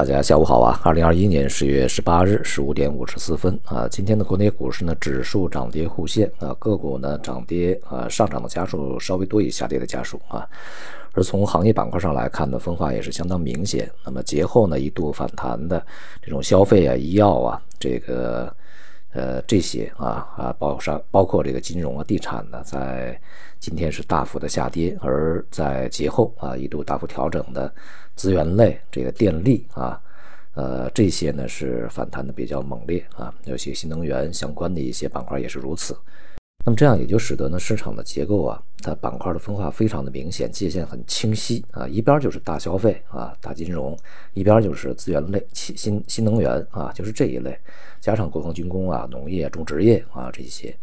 大家下午好啊！二零二一年十月十八日十五点五十四分啊，今天的国内股市呢，指数涨跌互现啊，个股呢涨跌啊，上涨的家数稍微多于下跌的家数啊。而从行业板块上来看呢，分化也是相当明显。那么节后呢，一度反弹的这种消费啊、医药啊，这个呃这些啊啊，包上包括这个金融啊、地产呢，在今天是大幅的下跌。而在节后啊，一度大幅调整的。资源类，这个电力啊，呃，这些呢是反弹的比较猛烈啊，尤其新能源相关的一些板块也是如此。那么这样也就使得呢市场的结构啊，它板块的分化非常的明显，界限很清晰啊，一边就是大消费啊、大金融，一边就是资源类、新新能源啊，就是这一类，加上国防军工啊、农业、种植业啊这些。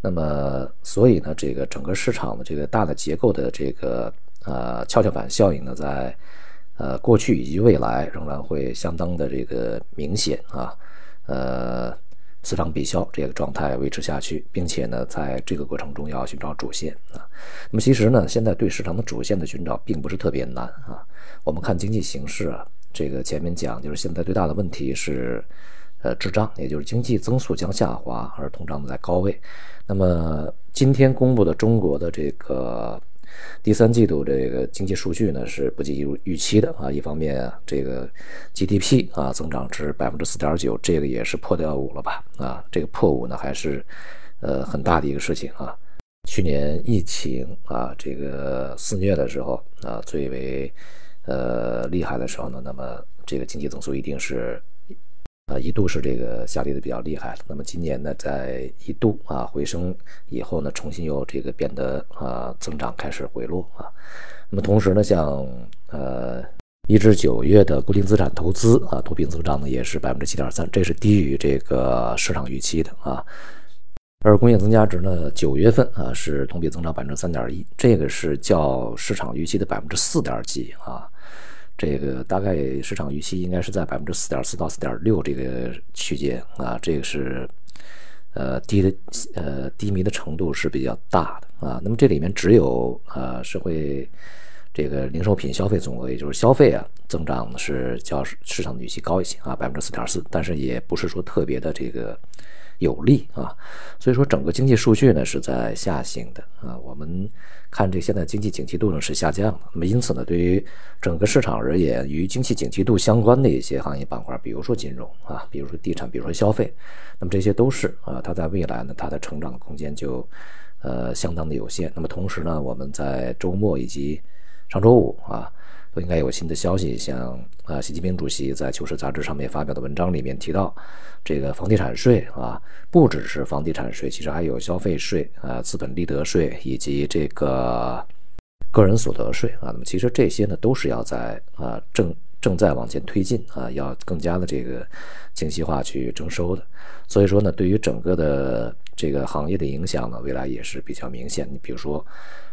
那么所以呢，这个整个市场的这个大的结构的这个呃跷跷板效应呢，在呃，过去以及未来仍然会相当的这个明显啊，呃，此涨必消这个状态维持下去，并且呢，在这个过程中要寻找主线啊。那么其实呢，现在对市场的主线的寻找并不是特别难啊。我们看经济形势啊，这个前面讲就是现在最大的问题是，呃，滞胀，也就是经济增速将下滑，而通胀在高位。那么今天公布的中国的这个。第三季度这个经济数据呢是不及预期的啊，一方面这个 GDP 啊增长至百分之四点九，这个也是破掉五了吧啊，这个破五呢还是呃很大的一个事情啊。去年疫情啊这个肆虐的时候啊最为呃厉害的时候呢，那么这个经济增速一定是。啊，一度是这个下跌的比较厉害。那么今年呢，在一度啊回升以后呢，重新又这个变得啊增长开始回落啊。那么同时呢，像呃一至九月的固定资产投资啊，同比增长呢也是百分之七点三，这是低于这个市场预期的啊。而工业增加值呢，九月份啊是同比增长百分之三点一，这个是较市场预期的百分之四点几啊。这个大概市场预期应该是在百分之四点四到四点六这个区间啊，这个是呃低的呃低迷的程度是比较大的啊。那么这里面只有呃社会这个零售品消费总额，也就是消费啊增长是较市场的预期高一些啊，百分之四点四，但是也不是说特别的这个。有利啊，所以说整个经济数据呢是在下行的啊。我们看这现在经济景气度呢是下降的，那么因此呢，对于整个市场而言，与经济景气度相关的一些行业板块，比如说金融啊，比如说地产，比如说消费，那么这些都是啊，它在未来呢，它的成长的空间就呃相当的有限。那么同时呢，我们在周末以及上周五啊。都应该有新的消息，像啊，习近平主席在《求是》杂志上面发表的文章里面提到，这个房地产税啊，不只是房地产税，其实还有消费税啊、资本利得税以及这个个人所得税啊。那么其实这些呢，都是要在啊正正在往前推进啊，要更加的这个精细化去征收的。所以说呢，对于整个的这个行业的影响呢，未来也是比较明显。你比如说。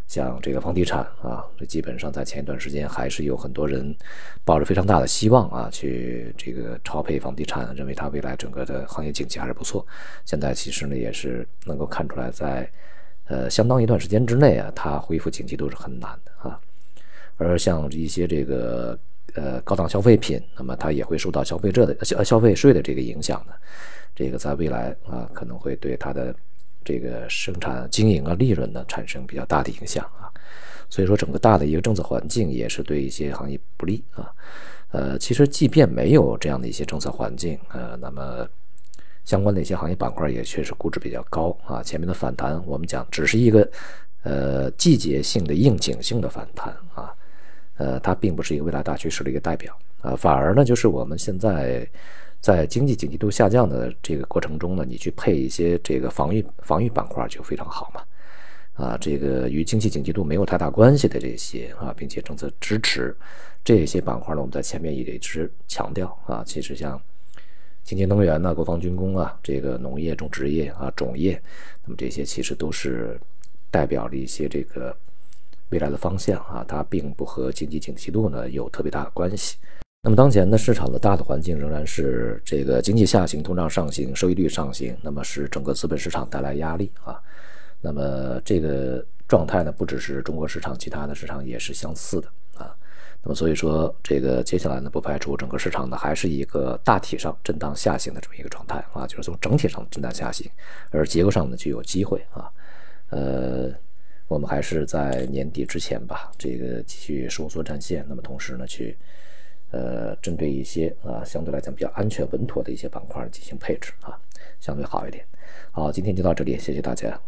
像这个房地产啊，这基本上在前一段时间还是有很多人抱着非常大的希望啊，去这个超配房地产，认为它未来整个的行业景气还是不错。现在其实呢，也是能够看出来，在呃相当一段时间之内啊，它恢复景气都是很难的啊。而像一些这个呃高档消费品，那么它也会受到消费者的消消费税的这个影响的，这个在未来啊可能会对它的。这个生产经营啊，利润呢产生比较大的影响啊，所以说整个大的一个政策环境也是对一些行业不利啊。呃，其实即便没有这样的一些政策环境，呃，那么相关的一些行业板块也确实估值比较高啊。前面的反弹我们讲只是一个呃季节性的应景性的反弹啊，呃，它并不是一个未来大趋势的一个代表啊，反而呢就是我们现在。在经济景气度下降的这个过程中呢，你去配一些这个防御防御板块就非常好嘛，啊，这个与经济景气度没有太大关系的这些啊，并且政策支持这些板块呢，我们在前面也一直强调啊，其实像清洁能源呐、国防军工啊、这个农业、种植业啊、种业，那么这些其实都是代表了一些这个未来的方向啊，它并不和经济景气度呢有特别大的关系。那么当前呢，市场的大的环境仍然是这个经济下行、通胀上行、收益率上行，那么是整个资本市场带来压力啊。那么这个状态呢，不只是中国市场，其他的市场也是相似的啊。那么所以说，这个接下来呢，不排除整个市场呢还是一个大体上震荡下行的这么一个状态啊，就是从整体上震荡下行，而结构上呢就有机会啊。呃，我们还是在年底之前吧，这个继续收缩战线，那么同时呢去呃针对一些啊相对来讲比较安全稳妥的一些板块进行配置啊，相对好一点。好，今天就到这里，谢谢大家。